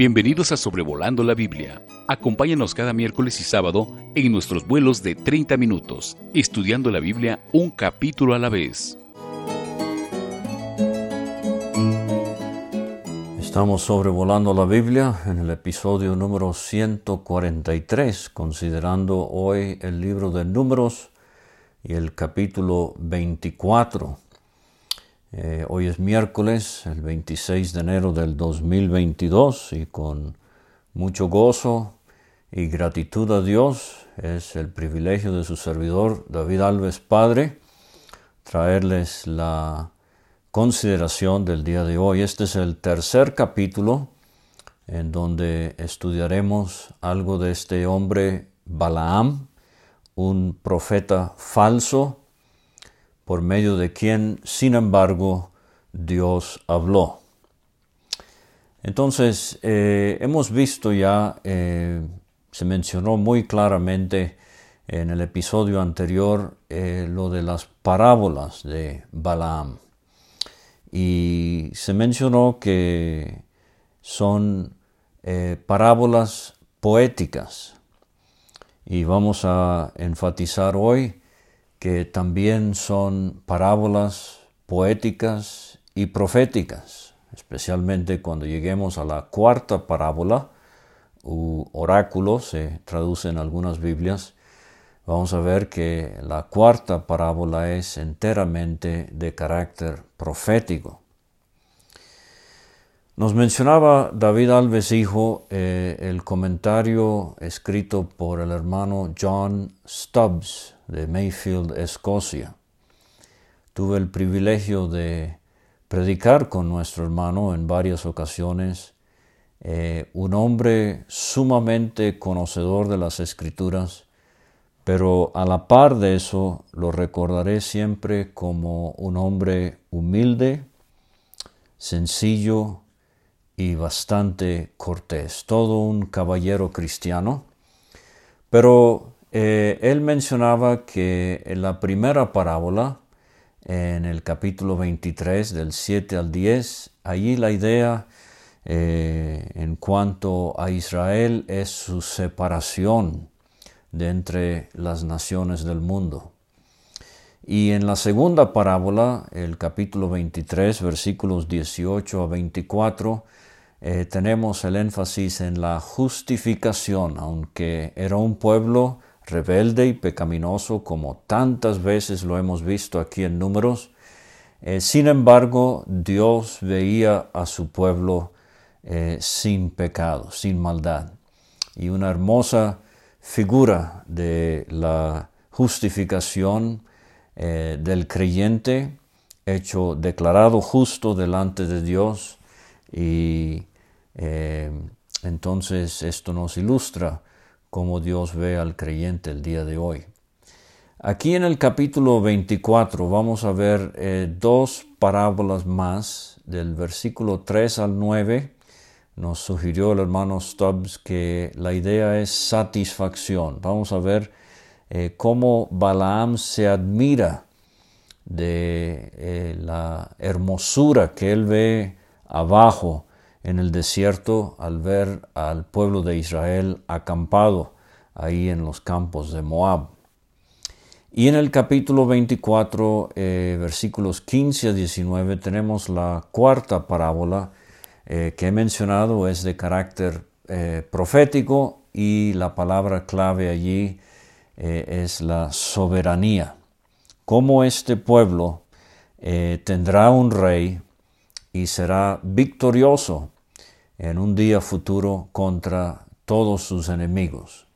Bienvenidos a Sobrevolando la Biblia. Acompáñanos cada miércoles y sábado en nuestros vuelos de 30 minutos, estudiando la Biblia un capítulo a la vez. Estamos sobrevolando la Biblia en el episodio número 143, considerando hoy el libro de Números y el capítulo 24. Eh, hoy es miércoles, el 26 de enero del 2022 y con mucho gozo y gratitud a Dios es el privilegio de su servidor David Alves Padre traerles la consideración del día de hoy. Este es el tercer capítulo en donde estudiaremos algo de este hombre Balaam, un profeta falso por medio de quien, sin embargo, Dios habló. Entonces, eh, hemos visto ya, eh, se mencionó muy claramente en el episodio anterior eh, lo de las parábolas de Balaam. Y se mencionó que son parábolas poéticas. Y vamos a enfatizar hoy que también son parábolas poéticas y proféticas, especialmente cuando lleguemos a la cuarta parábola, u oráculo, se traduce en algunas Biblias, vamos a ver que la cuarta parábola es enteramente de carácter profético. Nos mencionaba David Alves Hijo eh, el comentario escrito por el hermano John Stubbs de Mayfield, Escocia. Tuve el privilegio de predicar con nuestro hermano en varias ocasiones, eh, un hombre sumamente conocedor de las escrituras, pero a la par de eso lo recordaré siempre como un hombre humilde, sencillo y bastante cortés, todo un caballero cristiano, pero eh, él mencionaba que en la primera parábola, en el capítulo 23, del 7 al 10, allí la idea eh, en cuanto a Israel es su separación de entre las naciones del mundo. Y en la segunda parábola, el capítulo 23, versículos 18 a 24, eh, tenemos el énfasis en la justificación, aunque era un pueblo rebelde y pecaminoso como tantas veces lo hemos visto aquí en números. Eh, sin embargo, Dios veía a su pueblo eh, sin pecado, sin maldad. Y una hermosa figura de la justificación eh, del creyente, hecho declarado justo delante de Dios. Y entonces esto nos ilustra como Dios ve al creyente el día de hoy. Aquí en el capítulo 24 vamos a ver eh, dos parábolas más del versículo 3 al 9. Nos sugirió el hermano Stubbs que la idea es satisfacción. Vamos a ver eh, cómo Balaam se admira de eh, la hermosura que él ve abajo en el desierto al ver al pueblo de Israel acampado ahí en los campos de Moab. Y en el capítulo 24, eh, versículos 15 a 19, tenemos la cuarta parábola eh, que he mencionado, es de carácter eh, profético y la palabra clave allí es la soberanía. Cómo este pueblo tendrá un rey y será victorioso en un día futuro contra todos sus enemigos.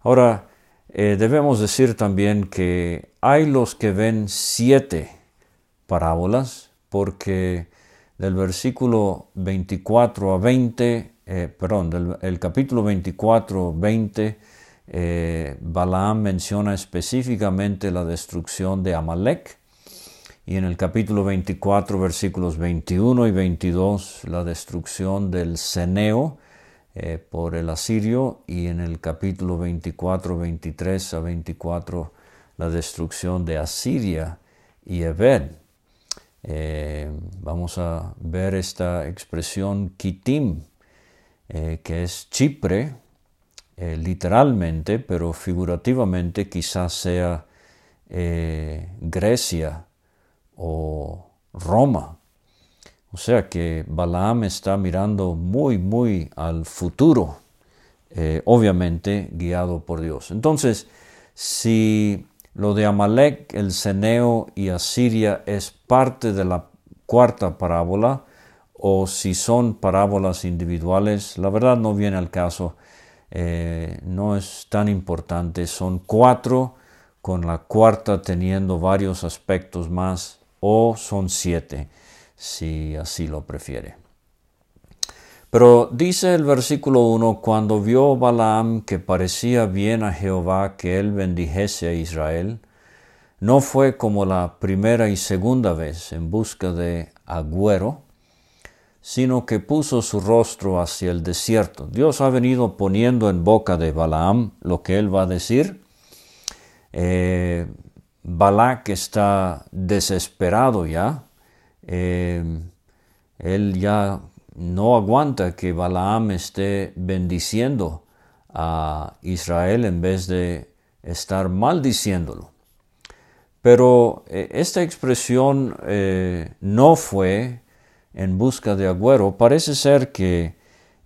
Ahora, eh, debemos decir también que hay los que ven siete parábolas, porque del versículo 24 a 20, eh, perdón, del el capítulo 24, 20, eh, Balaam menciona específicamente la destrucción de Amalek, y en el capítulo 24, versículos 21 y 22, la destrucción del Ceneo eh, por el asirio. Y en el capítulo 24, 23 a 24, la destrucción de Asiria y Ebed. Eh, vamos a ver esta expresión kitim eh, que es Chipre, eh, literalmente, pero figurativamente quizás sea Grecia o Roma. O sea que Balaam está mirando muy, muy al futuro, obviamente guiado por Dios. Entonces, si lo de Amalek, el Ceneo y Asiria es parte de la cuarta parábola, o si son parábolas individuales, la verdad no viene al caso, eh, no es tan importante, son cuatro, con la cuarta teniendo varios aspectos más, o son siete, si así lo prefiere. Pero dice el versículo 1, cuando vio Balaam que parecía bien a Jehová que él bendijese a Israel, no fue como la primera y segunda vez en busca de agüero, sino que puso su rostro hacia el desierto. Dios ha venido poniendo en boca de Balaam lo que él va a decir. Eh, Balak está desesperado ya. Eh, él ya no aguanta que Balaam esté bendiciendo a Israel en vez de estar maldiciéndolo. Pero eh, esta expresión eh, no fue en busca de agüero. Parece ser que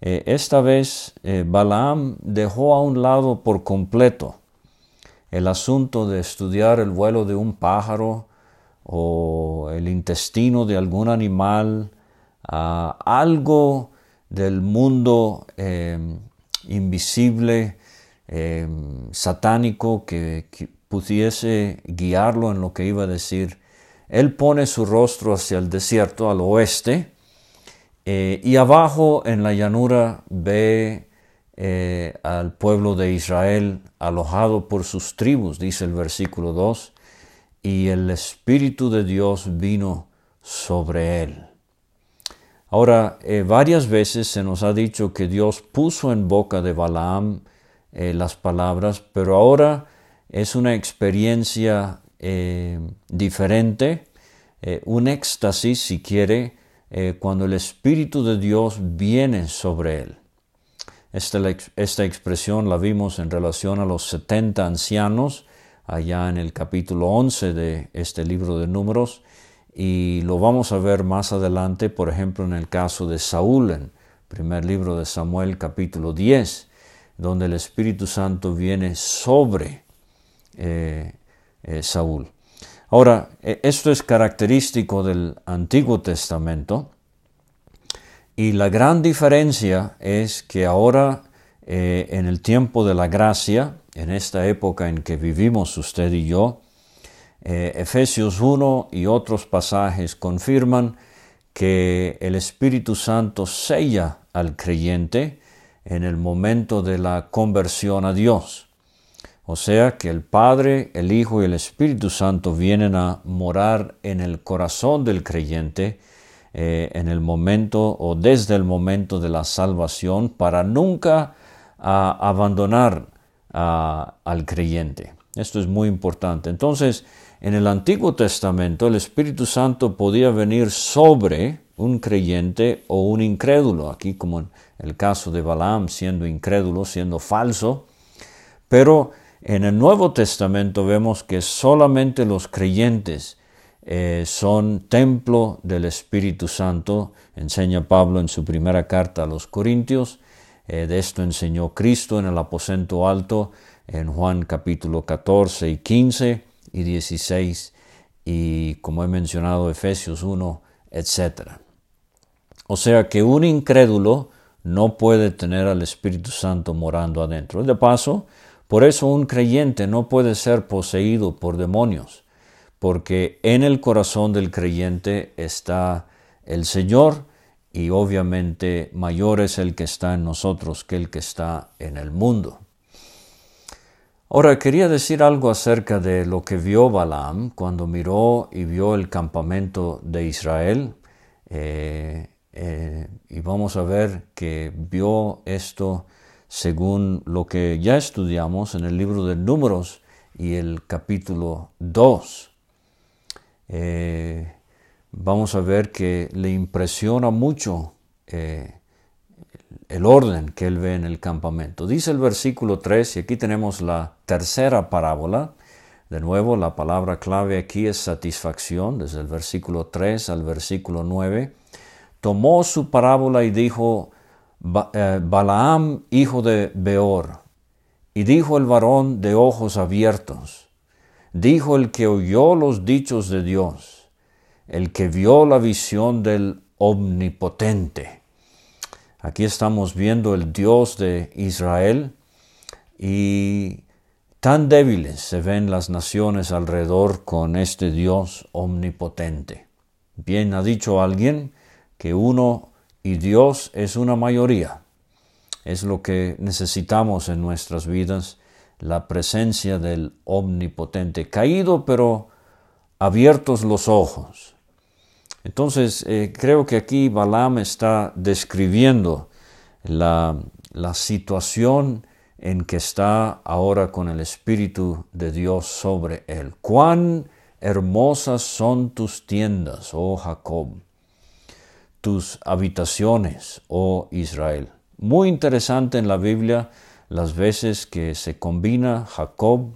esta vez Balaam dejó a un lado por completo el asunto de estudiar el vuelo de un pájaro o el intestino de algún animal algo del mundo em, invisible, em, satánico, que, pudiese guiarlo en lo que iba a decir. Él pone su rostro hacia el desierto, al oeste, eh, y abajo en la llanura ve eh, al pueblo de Israel alojado por sus tribus, dice el versículo 2, y el Espíritu de Dios vino sobre él. Ahora, eh, varias veces se nos ha dicho que Dios puso en boca de Balaam eh, las palabras, pero ahora es una experiencia diferente, un éxtasis, si quiere, cuando el Espíritu de Dios viene sobre él. Esta, esta expresión la vimos en relación a los 70 ancianos, allá en el capítulo 11 de este libro de números, y lo vamos a ver más adelante, por ejemplo, en el caso de Saúl, en el primer libro de Samuel capítulo 10, donde el Espíritu Santo viene sobre eh, eh, Saúl. Ahora, e, esto es característico del Antiguo Testamento y la gran diferencia es que ahora, eh, en el tiempo de la gracia, en esta época en que vivimos usted y yo, eh, Efesios 1 y otros pasajes confirman que el Espíritu Santo sella al creyente en el momento de la conversión a Dios. O sea que el Padre, el Hijo y el Espíritu Santo vienen a morar en el corazón del creyente eh, en el momento o desde el momento de la salvación para nunca ah, abandonar ah, al creyente. Esto es muy importante. Entonces, en el Antiguo Testamento el Espíritu Santo podía venir sobre un creyente o un incrédulo, aquí como en el caso de Balaam siendo incrédulo, siendo falso, pero en el Nuevo Testamento vemos que solamente los creyentes eh, son templo del Espíritu Santo, enseña Pablo en su primera carta a los Corintios, eh, de esto enseñó Cristo en el aposento alto en Juan capítulo 14 y 15, y 16 y como he mencionado Efesios 1, etc. O sea que un incrédulo no puede tener al Espíritu Santo morando adentro. De paso, por eso un creyente no puede ser poseído por demonios, porque en el corazón del creyente está el Señor y obviamente mayor es el que está en nosotros que el que está en el mundo. Ahora quería decir algo acerca de lo que vio Balaam cuando miró y vio el campamento de Israel. Eh, eh, y vamos a ver que vio esto según lo que ya estudiamos en el libro de Números y el capítulo 2. Eh, vamos a ver que le impresiona mucho el orden que él ve en el campamento. Dice el versículo 3, y aquí tenemos la tercera parábola. De nuevo, la palabra clave aquí es satisfacción, desde el versículo 3 al versículo 9. Tomó su parábola y dijo, eh, Balaam, hijo de Beor, y dijo el varón de ojos abiertos, dijo el que oyó los dichos de Dios, el que vio la visión del omnipotente. Aquí estamos viendo el Dios de Israel y tan débiles se ven las naciones alrededor con este Dios omnipotente. Bien ha dicho alguien que uno y Dios es una mayoría. Es lo que necesitamos en nuestras vidas, la presencia del omnipotente, caído pero abiertos los ojos, entonces, eh, creo que aquí Balaam está describiendo la, la situación en que está ahora con el Espíritu de Dios sobre él. Cuán hermosas son tus tiendas, oh Jacob, tus habitaciones, oh Israel. Muy interesante en la Biblia las veces que se combina Jacob,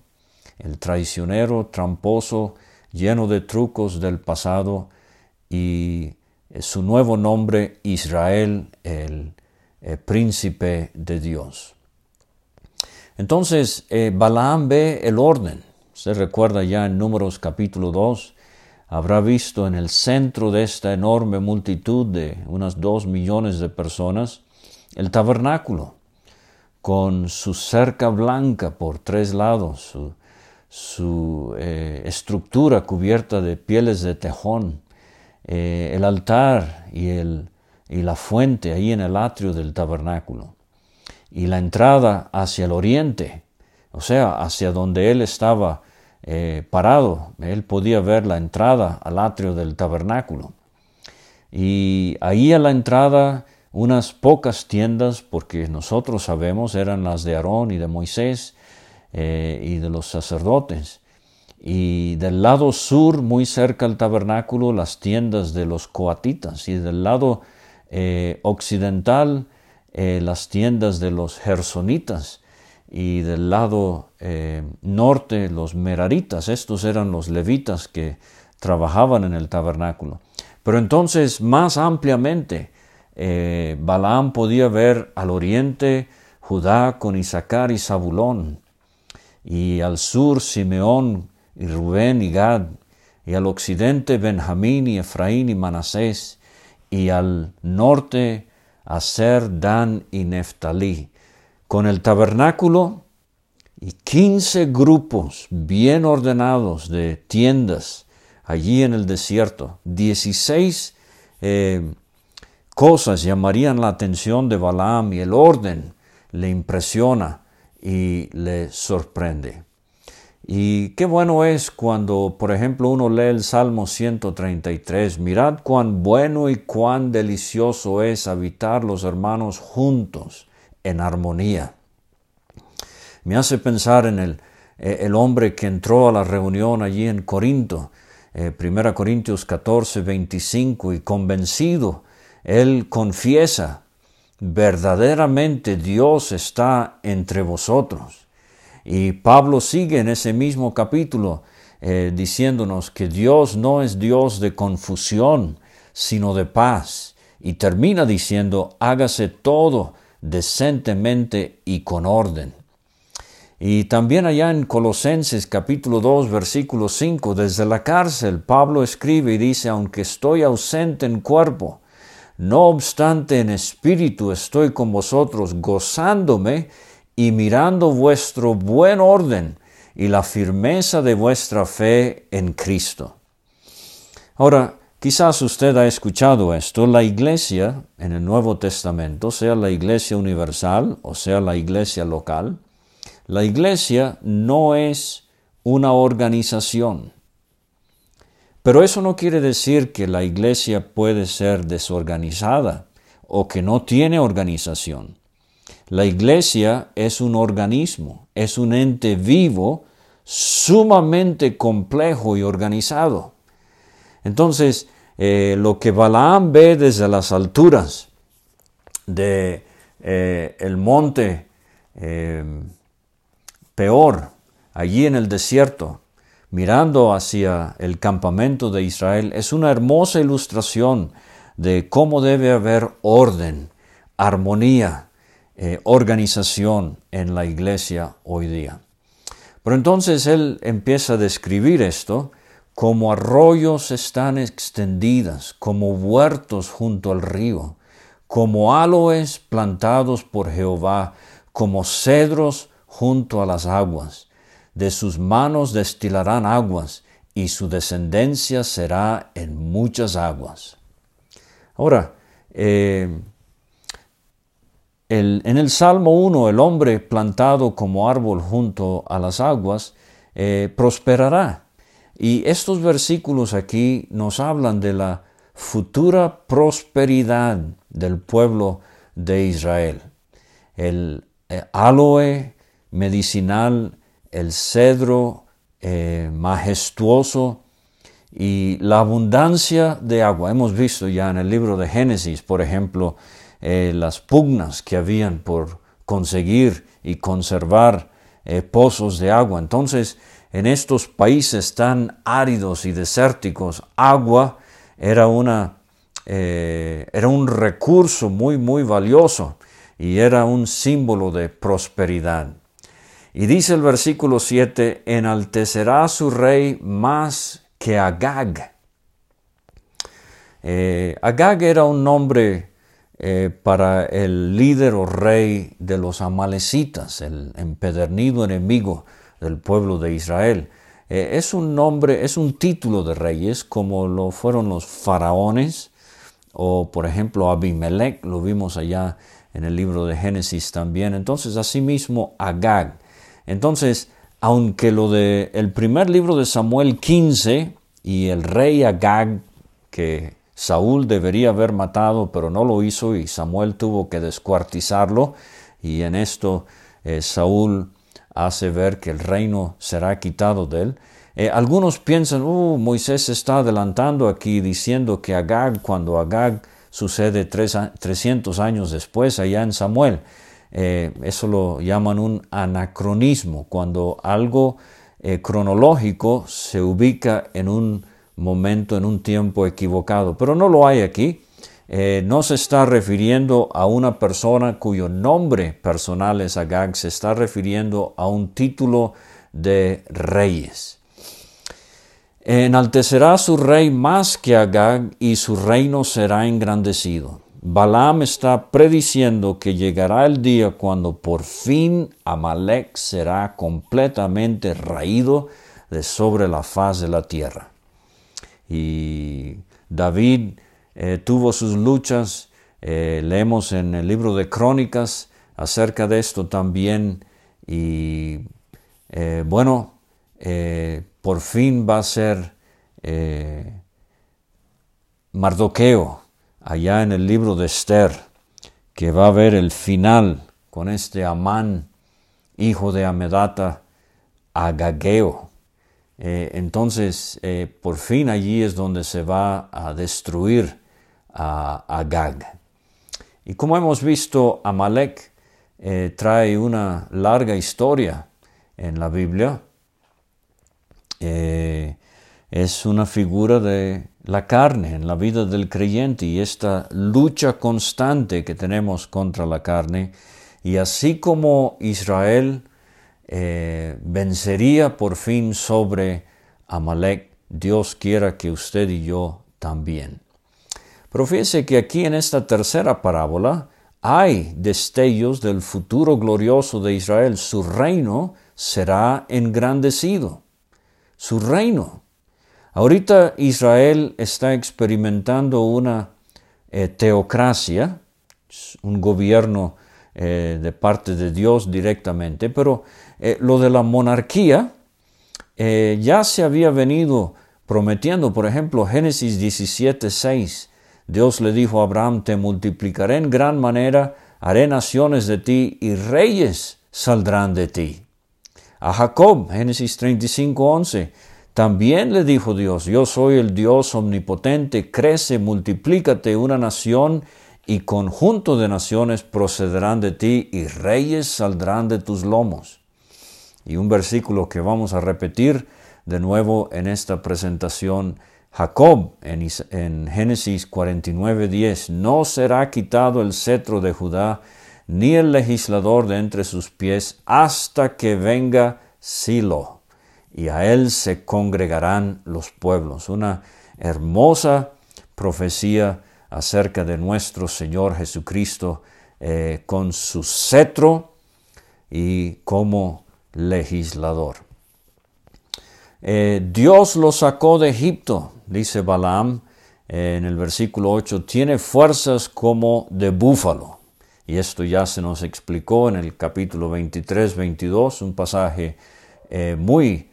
el traicionero, tramposo, lleno de trucos del pasado, y eh, su nuevo nombre Israel, el, eh, príncipe de Dios. Entonces, eh, Balaam ve el orden. Se recuerda ya en Números capítulo 2, habrá visto en el centro de esta enorme multitud de unas dos millones de personas el tabernáculo, con su cerca blanca por tres lados, su, estructura cubierta de pieles de tejón, eh, el altar y, el, y la fuente ahí en el atrio del tabernáculo y la entrada hacia el oriente, o sea, hacia donde él estaba eh, parado, él podía ver la entrada al atrio del tabernáculo. Y ahí a la entrada unas pocas tiendas, porque nosotros sabemos eran las de Aarón y de Moisés eh, y de los sacerdotes. Y del lado sur, muy cerca al tabernáculo, las tiendas de los coatitas, y del lado eh, occidental, eh, las tiendas de los gersonitas, y del lado norte, los meraritas, estos eran los levitas que trabajaban en el tabernáculo. Pero entonces, más ampliamente, Balaam podía ver al oriente Judá con Isaacar y Zabulón, y al sur Simeón y Rubén y Gad, y al occidente Benjamín y Efraín y Manasés, y al norte Aser, Dan y Neftalí, con el tabernáculo y quince grupos bien ordenados de tiendas allí en el desierto. Dieciséis eh, cosas llamarían la atención de Balaam y el orden le impresiona y le sorprende. Y qué bueno es cuando, por ejemplo, uno lee el Salmo 133, mirad cuán bueno y cuán delicioso es habitar los hermanos juntos en armonía. Me hace pensar en el, eh, hombre que entró a la reunión allí en Corinto, 1 eh, Corintios 14, 25, y convencido, él confiesa, verdaderamente Dios está entre vosotros y Pablo sigue en ese mismo capítulo eh, diciéndonos que Dios no es Dios de confusión, sino de paz. Y termina diciendo, hágase todo decentemente y con orden. Y también allá en Colosenses capítulo 2 versículo 5, desde la cárcel, Pablo escribe y dice, aunque estoy ausente en cuerpo, no obstante en espíritu estoy con vosotros, gozándome y mirando vuestro buen orden y la firmeza de vuestra fe en Cristo. Ahora, quizás usted ha escuchado esto, la iglesia en el Nuevo Testamento, sea la iglesia universal o sea la iglesia local, la iglesia no es una organización. Pero eso no quiere decir que la iglesia puede ser desorganizada o que no tiene organización. La iglesia es un organismo, es un ente vivo sumamente complejo y organizado. Entonces, eh, lo que Balaam ve desde las alturas de eh, el monte eh, peor, allí en el desierto, mirando hacia el campamento de Israel, es una hermosa ilustración de cómo debe haber orden, armonía, eh, organización en la iglesia hoy día. Pero entonces él empieza a describir esto como arroyos están extendidas, como huertos junto al río, como aloes plantados por Jehová, como cedros junto a las aguas. De sus manos destilarán aguas, y su descendencia será en muchas aguas. Ahora, eh, en el Salmo 1, el hombre plantado como árbol junto a las aguas eh, prosperará. Y estos versículos aquí nos hablan de la futura prosperidad del pueblo de Israel. El eh, aloe medicinal, el cedro eh, majestuoso y la abundancia de agua. Hemos visto ya en el libro de Génesis, por ejemplo, eh, las pugnas que habían por conseguir y conservar pozos de agua. Entonces, en estos países tan áridos y desérticos, agua era, una, era un recurso muy, muy valioso y era un símbolo de prosperidad. Y dice el versículo 7, enaltecerá su rey más que Agag. Eh, Agag era un nombre eh, para el líder o rey de los amalecitas, el empedernido enemigo del pueblo de Israel. Eh, es un nombre, es un título de reyes, como lo fueron los faraones, o por ejemplo Abimelech, lo vimos allá en el libro de Génesis también. Entonces, asimismo, Agag. Entonces, aunque lo de el primer libro de Samuel 15 y el rey Agag, que Saúl debería haber matado, pero no lo hizo y Samuel tuvo que descuartizarlo, y en esto eh, Saúl hace ver que el reino será quitado de él. Eh, algunos piensan, uh, Moisés está adelantando aquí diciendo que Agag, cuando Agag sucede 300 años después allá en Samuel. Eh, eso lo llaman un anacronismo, cuando algo eh, cronológico se ubica en un momento, en un tiempo equivocado. Pero no lo hay aquí. Eh, no se está refiriendo a una persona cuyo nombre personal es Agag, se está refiriendo a un título de reyes. Enaltecerá su rey más que Agag y su reino será engrandecido. Balaam está prediciendo que llegará el día cuando por fin Amalek será completamente raído de sobre la faz de la tierra. Y David eh, tuvo sus luchas, eh, leemos en el libro de Crónicas acerca de esto también, y eh, bueno, por fin va a ser Mardoqueo, allá en el libro de Esther, que va a ver el final con este Amán, hijo de Amedata, Agageo. Eh, entonces, eh, por fin allí es donde se va a destruir a Agag. Y como hemos visto, Amalek trae una larga historia en la Biblia. Eh, es una figura de la carne en la vida del creyente y esta lucha constante que tenemos contra la carne. Y así como Israel eh, vencería por fin sobre Amalek, Dios quiera que usted y yo también. Pero que aquí en esta tercera parábola hay destellos del futuro glorioso de Israel. Su reino será engrandecido su reino. Ahorita Israel está experimentando una eh, teocracia, un gobierno eh, de parte de Dios directamente, pero eh, lo de la monarquía ya se había venido prometiendo, por ejemplo, Génesis 17, 6. Dios le dijo a Abraham, te multiplicaré en gran manera, haré naciones de ti y reyes saldrán de ti a Jacob, Génesis 35, 11. También le dijo Dios, yo soy el Dios omnipotente, crece, multiplícate una nación y conjunto de naciones procederán de ti y reyes saldrán de tus lomos. Y un versículo que vamos a repetir de nuevo en esta presentación, Jacob en, en Génesis 49:10, no será quitado el cetro de Judá, ni el legislador de entre sus pies, hasta que venga Silo, y a él se congregarán los pueblos. Una hermosa profecía acerca de nuestro Señor Jesucristo eh, con su cetro y como legislador. Eh, Dios lo sacó de Egipto, dice Balaam eh, en el versículo 8, tiene fuerzas como de búfalo. Y esto ya se nos explicó en el capítulo 23, 22, un pasaje muy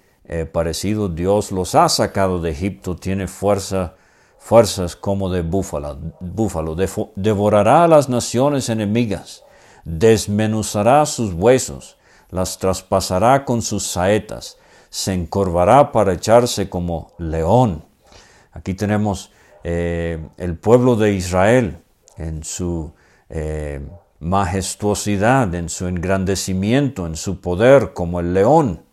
parecido. Dios los ha sacado de Egipto, tiene fuerza fuerzas como de búfalo, búfalo, devorará a las naciones enemigas, desmenuzará sus huesos, las traspasará con sus saetas, se encorvará para echarse como león. Aquí tenemos eh, el pueblo de Israel en su eh, majestuosidad, en su engrandecimiento, en su poder como el león.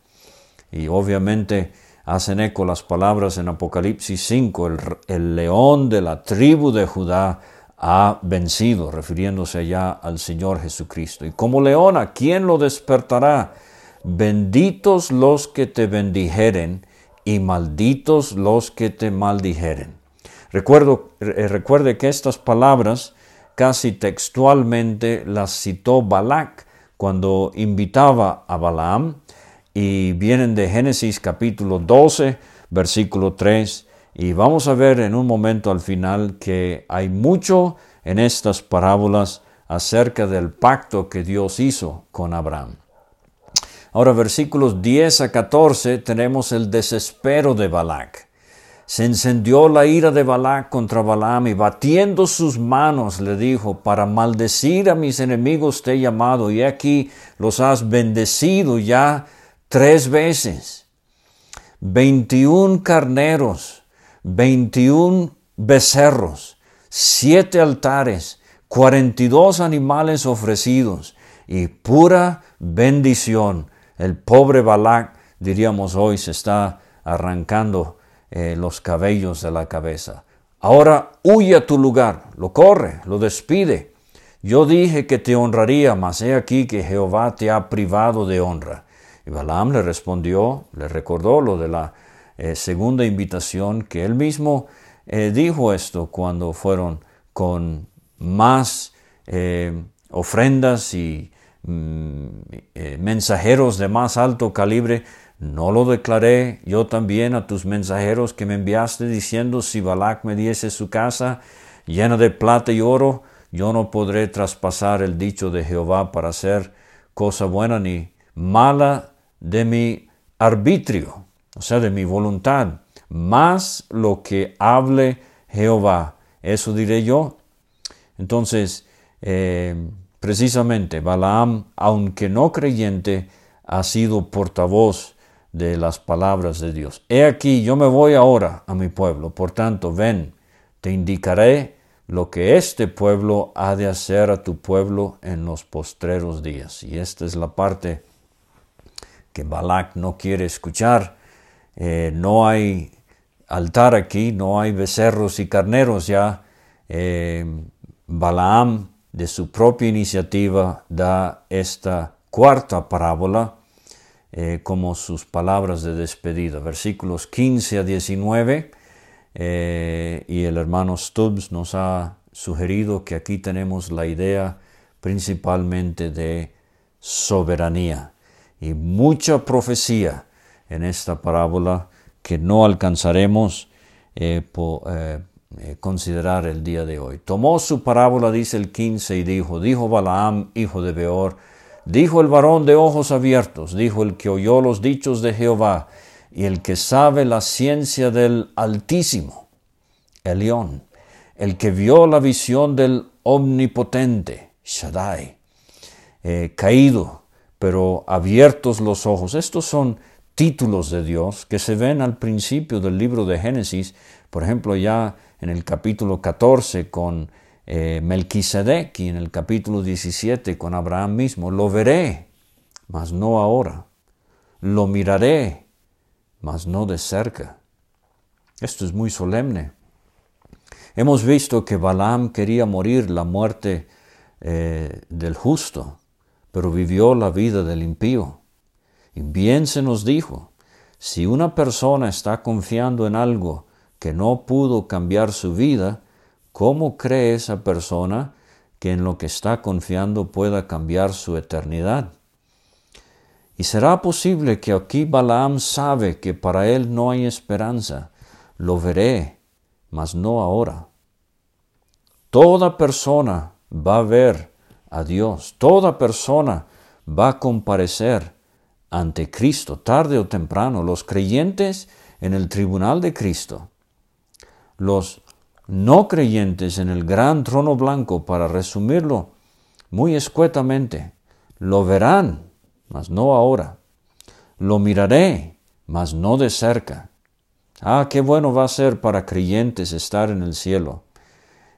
Y obviamente hacen eco las palabras en Apocalipsis 5, el, león de la tribu de Judá ha vencido, refiriéndose allá al Señor Jesucristo. Y como león, ¿a quién lo despertará? Benditos los que te bendijeren y malditos los que te maldijeren. Recuerdo, eh, recuerde que estas palabras casi textualmente las citó Balak cuando invitaba a Balaam y vienen de Génesis capítulo 12, versículo 3. Y vamos a ver en un momento al final que hay mucho en estas parábolas acerca del pacto que Dios hizo con Abraham. Ahora, versículos 10 a 14, tenemos el desespero de Balac. Se encendió la ira de Balac contra Balaam y batiendo sus manos le dijo, para maldecir a mis enemigos te he llamado y aquí los has bendecido ya tres veces, 21 carneros, 21 becerros, siete altares, 42 animales ofrecidos y pura bendición. El pobre Balak, diríamos hoy, se está arrancando eh, los cabellos de la cabeza. Ahora huye a tu lugar, lo corre, lo despide. Yo dije que te honraría, mas he aquí que Jehová te ha privado de honra. Y Balaam le respondió, le recordó lo de la eh, segunda invitación, que él mismo eh, dijo esto cuando fueron con más eh, ofrendas y mm, mensajeros de más alto calibre. No lo declaré yo también a tus mensajeros que me enviaste diciendo, si Balac me diese su casa llena de plata y oro, yo no podré traspasar el dicho de Jehová para hacer cosa buena ni mala de mi arbitrio, o sea, de mi voluntad, más lo que hable Jehová, eso diré yo. Entonces, eh, precisamente, Balaam, aunque no creyente, ha sido portavoz de las palabras de Dios. He aquí, yo me voy ahora a mi pueblo, por tanto, ven, te indicaré lo que este pueblo ha de hacer a tu pueblo en los postreros días. Y esta es la parte que Balak no quiere escuchar. Eh, no hay altar aquí, no hay becerros y carneros ya. Eh, Balaam, de su propia iniciativa, da esta cuarta parábola eh, como sus palabras de despedida. Versículos 15 a 19. y el hermano Stubbs nos ha sugerido que aquí tenemos la idea principalmente de soberanía y mucha profecía en esta parábola que no alcanzaremos eh, eh, eh, considerar el día de hoy. Tomó su parábola, dice el 15, y dijo, dijo Balaam, hijo de Beor, dijo el varón de ojos abiertos, dijo el que oyó los dichos de Jehová, y el que sabe la ciencia del Altísimo, Elión, el que vio la visión del Omnipotente, Shaddai, caído pero abiertos los ojos. Estos son títulos de Dios que se ven al principio del libro de Génesis, por ejemplo ya en el capítulo 14 con eh, Melquisedec y en el capítulo 17 con Abraham mismo, lo veré, mas no ahora, lo miraré, mas no de cerca. Esto es muy solemne. Hemos visto que Balaam quería morir la muerte eh, del justo, pero vivió la vida del impío. Y bien se nos dijo, si una persona está confiando en algo que no pudo cambiar su vida, ¿cómo cree esa persona que en lo que está confiando pueda cambiar su eternidad? Y será posible que aquí Balaam sabe que para él no hay esperanza. Lo veré, mas no ahora. Toda persona va a ver a Dios. Toda persona va a comparecer ante Cristo, tarde o temprano. Los creyentes en el tribunal de Cristo. Los no creyentes en el gran trono blanco, para resumirlo muy escuetamente, lo verán, mas no ahora. Lo miraré, mas no de cerca. Ah, qué bueno va a ser para creyentes estar en el cielo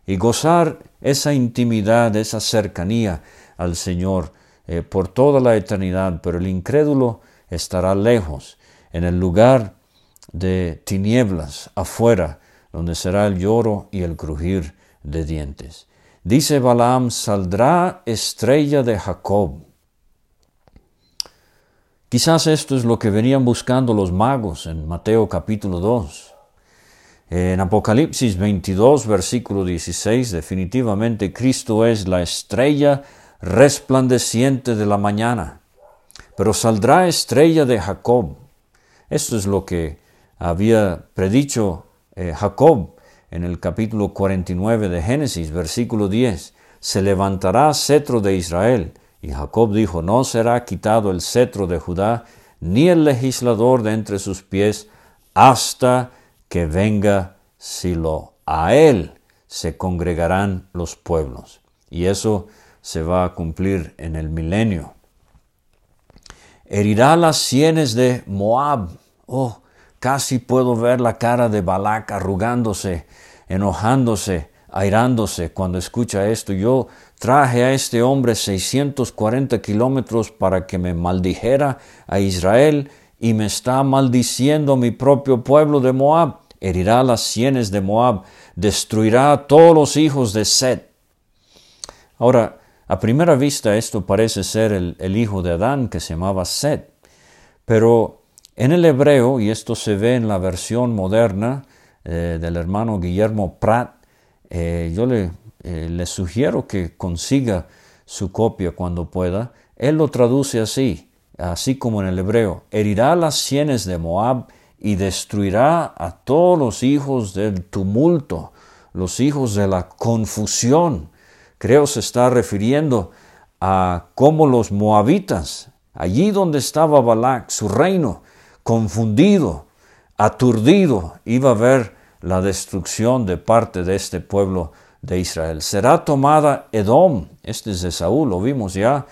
y gozar esa intimidad, esa cercanía al Señor eh, por toda la eternidad, pero el incrédulo estará lejos, en el lugar de tinieblas, afuera, donde será el lloro y el crujir de dientes. Dice Balaam, saldrá estrella de Jacob. Quizás esto es lo que venían buscando los magos en Mateo capítulo 2. En Apocalipsis 22, versículo 16, definitivamente Cristo es la estrella resplandeciente de la mañana. Pero saldrá estrella de Jacob. Esto es lo que había predicho eh, Jacob en el capítulo 49 de Génesis, versículo 10. Se levantará cetro de Israel. Y Jacob dijo, no será quitado el cetro de Judá, ni el legislador de entre sus pies, hasta que venga Silo. A él se congregarán los pueblos. Y eso se va a cumplir en el milenio. Herirá las sienes de Moab. Oh, casi puedo ver la cara de Balac arrugándose, enojándose, airándose cuando escucha esto. Yo traje a este hombre 640 kilómetros para que me maldijera a Israel y me está maldiciendo mi propio pueblo de Moab. Herirá las sienes de Moab, destruirá a todos los hijos de Set. Ahora, a primera vista esto parece ser el, hijo de Adán que se llamaba Set, pero en el hebreo, y esto se ve en la versión moderna eh, del hermano Guillermo Pratt, eh, yo le, eh, le sugiero que consiga su copia cuando pueda. Él lo traduce así, así como en el hebreo, herirá las sienes de Moab y destruirá a todos los hijos del tumulto, los hijos de la confusión. Creo se está refiriendo a cómo los moabitas, allí donde estaba Balac, su reino, confundido, aturdido, iba a ver la destrucción de parte de este pueblo de Israel. Será tomada Edom, este es de Saúl, lo vimos ya,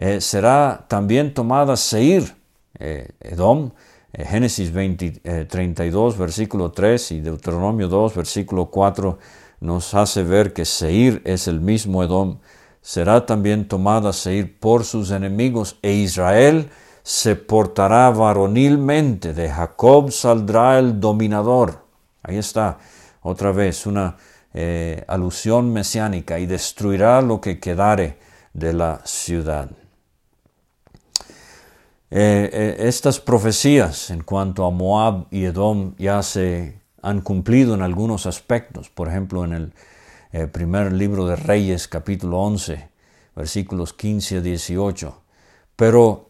eh, será también tomada Seir, eh, Edom, eh, Génesis 20, 32, versículo 3 y Deuteronomio 2, versículo 4 nos hace ver que Seir es el mismo Edom. Será también tomada Seir por sus enemigos e Israel se portará varonilmente. De Jacob saldrá el dominador. Ahí está otra vez una eh, alusión mesiánica y destruirá lo que quedare de la ciudad. Eh, eh, estas profecías en cuanto a Moab y Edom ya se han cumplido en algunos aspectos. Por ejemplo, en el eh, primer libro de Reyes, capítulo 11, versículos 15 a 18. Pero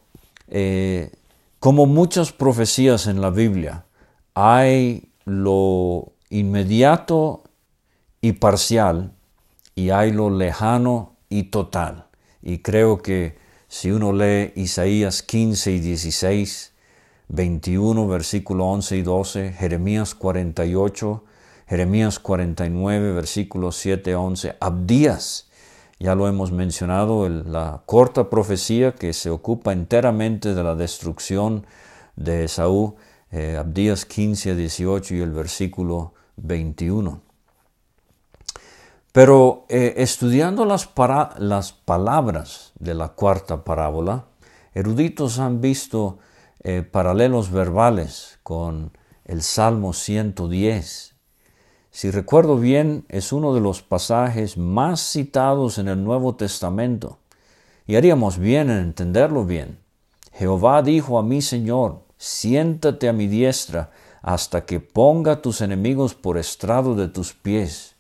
como muchas profecías en la Biblia, hay lo inmediato y parcial y hay lo lejano y total. Y creo que si uno lee Isaías 15 y 16, 21, versículo 11 y 12, Jeremías 48, Jeremías 49, versículos 7 a 11, Abdías, ya lo hemos mencionado, la corta profecía que se ocupa enteramente de la destrucción de Esaú, eh, Abdías 15 a 18 y el versículo 21. Pero eh, estudiando las, palabras de la cuarta parábola, eruditos han visto eh, paralelos verbales con el Salmo 110. Si recuerdo bien, es uno de los pasajes más citados en el Nuevo Testamento, y haríamos bien en entenderlo bien. Jehová dijo a mi Señor, siéntate a mi diestra hasta que ponga tus enemigos por estrado de tus pies.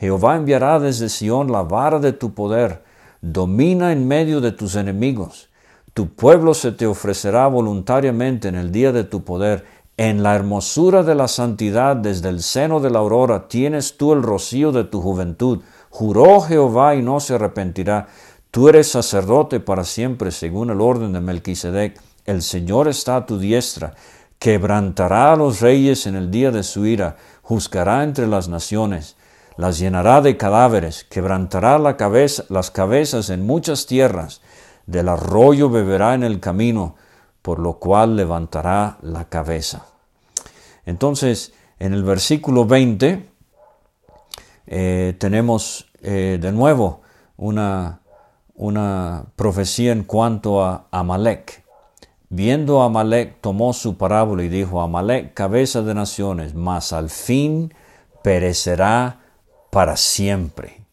Jehová enviará desde Sión la vara de tu poder, domina en medio de tus enemigos. Tu pueblo se te ofrecerá voluntariamente en el día de tu poder. En la hermosura de la santidad desde el seno de la aurora tienes tú el rocío de tu juventud. Juró Jehová y no se arrepentirá. Tú eres sacerdote para siempre según el orden de Melquisedec. El Señor está a tu diestra quebrantará a los reyes en el día de su ira, juzgará entre las naciones, las llenará de cadáveres, quebrantará la cabeza, las cabezas en muchas tierras, del arroyo beberá en el camino, por lo cual levantará la cabeza. Entonces, en el versículo 20 eh, tenemos eh, de nuevo una, una profecía en cuanto a Amalek. Viendo a Amalek, tomó su parábola y dijo, Amalek, cabeza de naciones, mas al fin perecerá para siempre.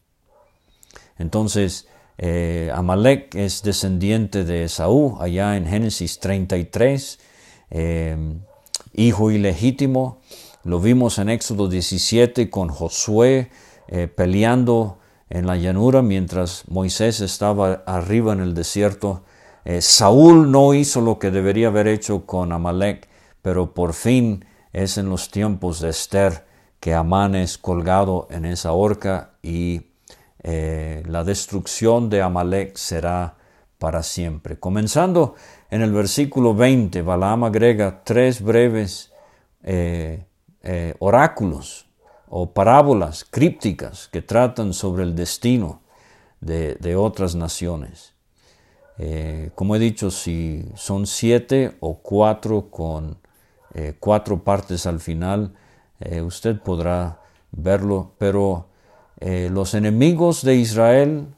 Entonces, eh, Amalek es descendiente de Esaú, allá en Génesis 33, em, hijo ilegítimo. Lo vimos en Éxodo 17 con Josué eh, peleando en la llanura mientras Moisés estaba arriba en el desierto eh, Saúl no hizo lo que debería haber hecho con Amalek, pero por fin es en los tiempos de Esther que Amán es colgado en esa horca y eh, la destrucción de Amalek será para siempre. Comenzando en el versículo 20, Balaam agrega tres breves eh, oráculos o parábolas crípticas que tratan sobre el destino de otras naciones. Eh, como he dicho, si son siete o cuatro con eh, cuatro partes al final, eh, usted podrá verlo, pero los enemigos de Israel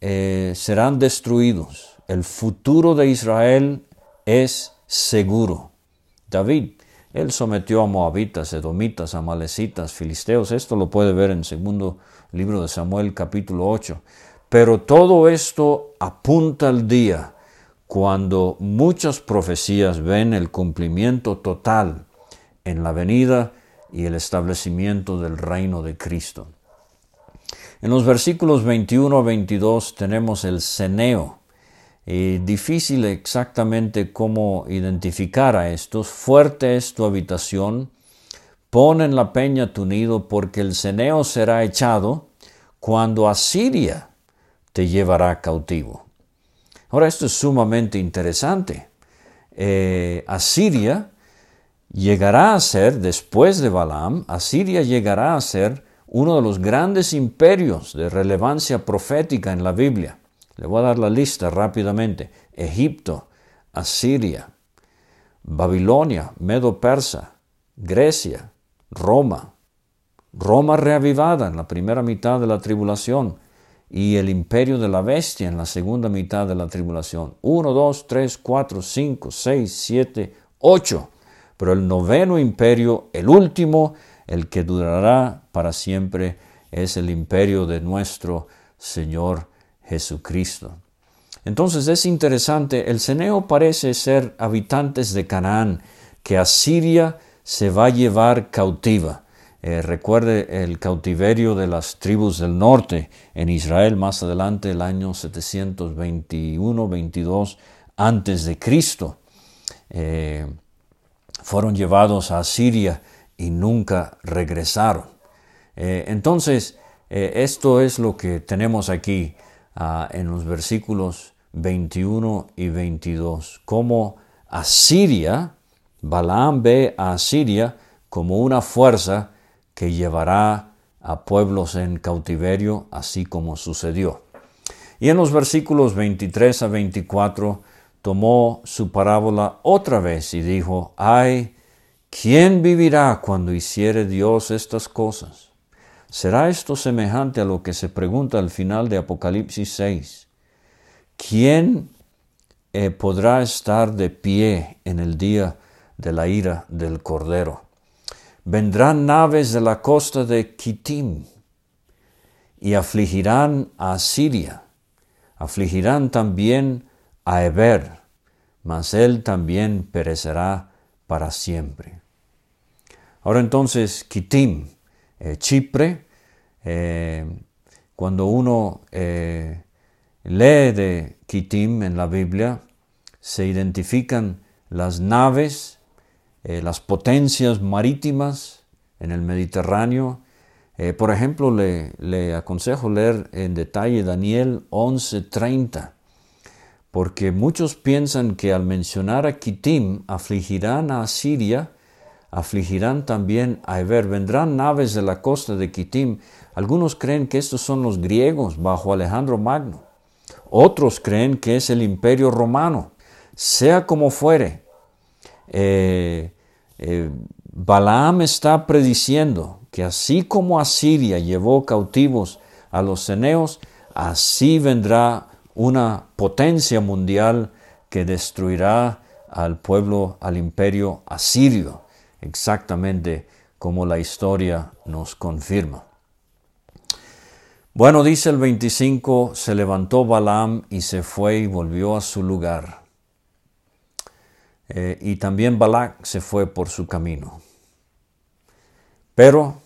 serán destruidos. El futuro de Israel es seguro. David, él sometió a moabitas, edomitas, amalecitas, filisteos. Esto lo puede ver en segundo libro de Samuel capítulo 8. Pero todo esto apunta al día cuando muchas profecías ven el cumplimiento total en la venida y el establecimiento del reino de Cristo. En los versículos 21 a 22 tenemos el ceneo. Y difícil exactamente cómo identificar a estos. Fuerte es tu habitación, pon en la peña tu nido, porque el ceneo será echado cuando Asiria te llevará cautivo. Ahora esto es sumamente interesante. Eh, Asiria llegará a ser, después de Balaam, Asiria llegará a ser uno de los grandes imperios de relevancia profética en la Biblia. Le voy a dar la lista rápidamente. Egipto, Asiria, Babilonia, Medo-Persa, Grecia, Roma, Roma reavivada en la primera mitad de la tribulación, y el imperio de la bestia en la segunda mitad de la tribulación. Uno, dos, tres, cuatro, cinco, seis, siete, ocho. Pero el noveno imperio, el último, el que durará para siempre, es el imperio de nuestro Señor Jesucristo. Entonces es interesante, el ceneo parece ser habitantes de Canaán, que Asiria se va a llevar cautiva. Eh, recuerde el cautiverio de las tribus del norte en Israel más adelante, el año 721-22 antes de Cristo. Eh, fueron llevados a Siria y nunca regresaron. Eh, entonces, esto es lo que tenemos aquí ah, en los versículos 21 y 22. Como Asiria, Balaam ve a Asiria como una fuerza que llevará a pueblos en cautiverio, así como sucedió. Y en los versículos 23 a 24 tomó su parábola otra vez y dijo, ay, ¿quién vivirá cuando hiciere Dios estas cosas? será esto semejante a lo que se pregunta al final de Apocalipsis 6. ¿Quién eh, podrá estar de pie en el día de la ira del Cordero? Vendrán naves de la costa de Kitim y afligirán a Siria, afligirán también a Eber, mas él también perecerá para siempre. Ahora entonces, Kitim, eh, Chipre, eh, cuando uno eh, lee de Kitim en la Biblia, se identifican las naves, las potencias marítimas en el Mediterráneo. por ejemplo, le, le, aconsejo leer en detalle Daniel 11:30, porque muchos piensan que al mencionar a Kitim afligirán a Siria afligirán también a Eber. Vendrán naves de la costa de Kitim. Algunos creen que estos son los griegos bajo Alejandro Magno. Otros creen que es el imperio romano. Sea como fuere, eh, eh, Balaam está prediciendo que así como Asiria llevó cautivos a los ceneos, así vendrá una potencia mundial que destruirá al pueblo, al imperio asirio exactamente como la historia nos confirma. Bueno, dice el 25, se levantó Balaam y se fue y volvió a su lugar. Eh, y también Balac se fue por su camino. Pero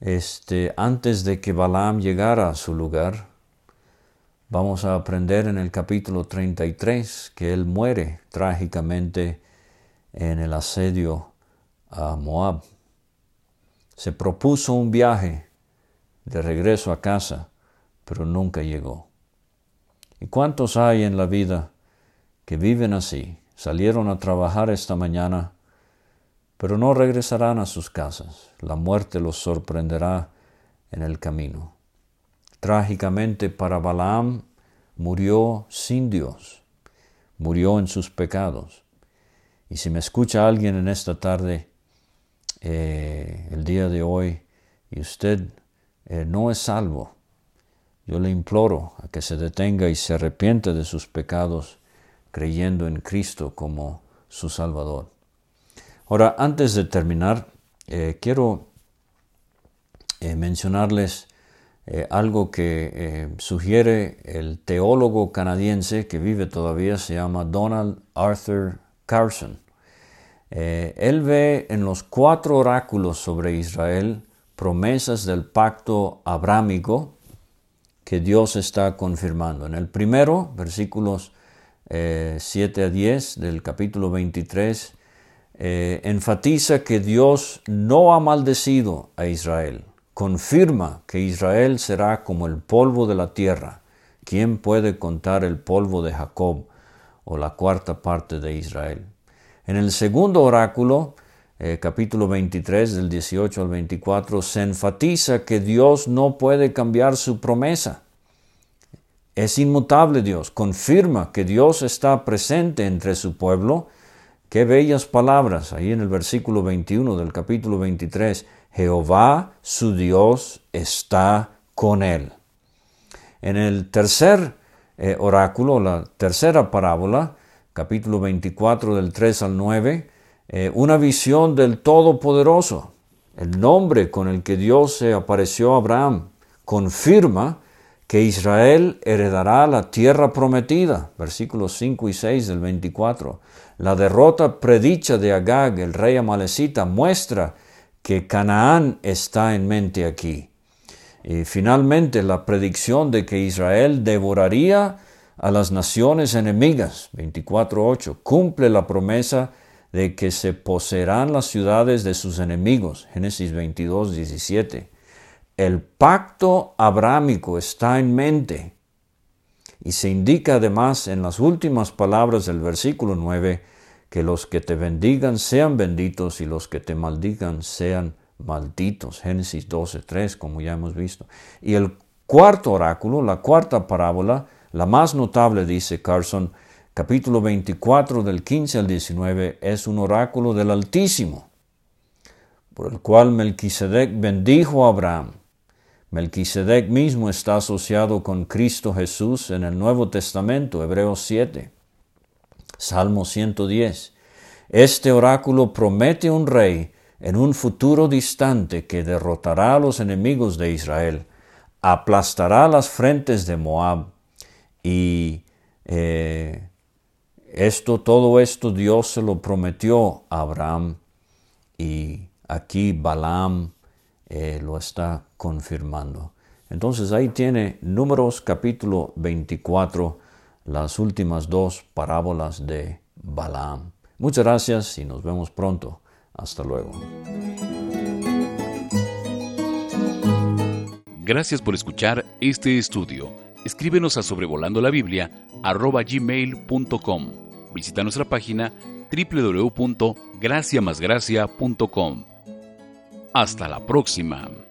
este, antes de que Balaam llegara a su lugar, vamos a aprender en el capítulo 33 que él muere trágicamente en el asedio a Moab. Se propuso un viaje de regreso a casa, pero nunca llegó. ¿Y cuántos hay en la vida que viven así? Salieron a trabajar esta mañana, pero no regresarán a sus casas. La muerte los sorprenderá en el camino. Trágicamente para Balaam murió sin Dios, murió en sus pecados. Y si me escucha alguien en esta tarde, eh, el día de hoy, y usted eh, no es salvo, yo le imploro a que se detenga y se arrepienta de sus pecados creyendo en Cristo como su Salvador. Ahora, antes de terminar, eh, quiero mencionarles algo que sugiere el teólogo canadiense que vive todavía, se llama Donald Arthur Carson. Eh, él ve en los cuatro oráculos sobre Israel promesas del pacto abrámico que Dios está confirmando. En el primero, versículos 7 eh, a 10 del capítulo 23, eh, enfatiza que Dios no ha maldecido a Israel. Confirma que Israel será como el polvo de la tierra. ¿Quién puede contar el polvo de Jacob o la cuarta parte de Israel? En el segundo oráculo, eh, capítulo 23 del 18 al 24, se enfatiza que Dios no puede cambiar su promesa. Es inmutable Dios, confirma que Dios está presente entre su pueblo. Qué bellas palabras ahí en el versículo 21 del capítulo 23. Jehová, su Dios, está con él. En el tercer eh, oráculo, la tercera parábola, capítulo 24 del 3 al 9, eh, una visión del Todopoderoso. El nombre con el que Dios se apareció a Abraham confirma que Israel heredará la tierra prometida, versículos 5 y 6 del 24. La derrota predicha de Agag, el rey amalecita, muestra que Canaán está en mente aquí. Y finalmente la predicción de que Israel devoraría a las naciones enemigas, 24.8, cumple la promesa de que se poseerán las ciudades de sus enemigos, Génesis 22.17. El pacto abrámico está en mente y se indica además en las últimas palabras del versículo 9 que los que te bendigan sean benditos y los que te maldigan sean malditos. Génesis 12.3, como ya hemos visto. Y el cuarto oráculo, la cuarta parábola, la más notable, dice Carson, capítulo 24 del 15 al 19, es un oráculo del Altísimo. por el cual Melquisedec bendijo a Abraham. Melquisedec mismo está asociado con Cristo Jesús en el Nuevo Testamento, Hebreos 7. Salmo 110. Este oráculo promete un rey en un futuro distante que derrotará a los enemigos de Israel, aplastará las frentes de Moab y eh, esto, todo esto Dios se lo prometió a Abraham y aquí Balaam eh, lo está confirmando. Entonces ahí tiene Números capítulo 24, las últimas dos parábolas de Balaam. Muchas gracias y nos vemos pronto. Hasta luego. Gracias por escuchar este estudio. Escríbenos a sobrevolando la Biblia gmail.com. Visita nuestra página www.graciamasgracia.com. Hasta la próxima.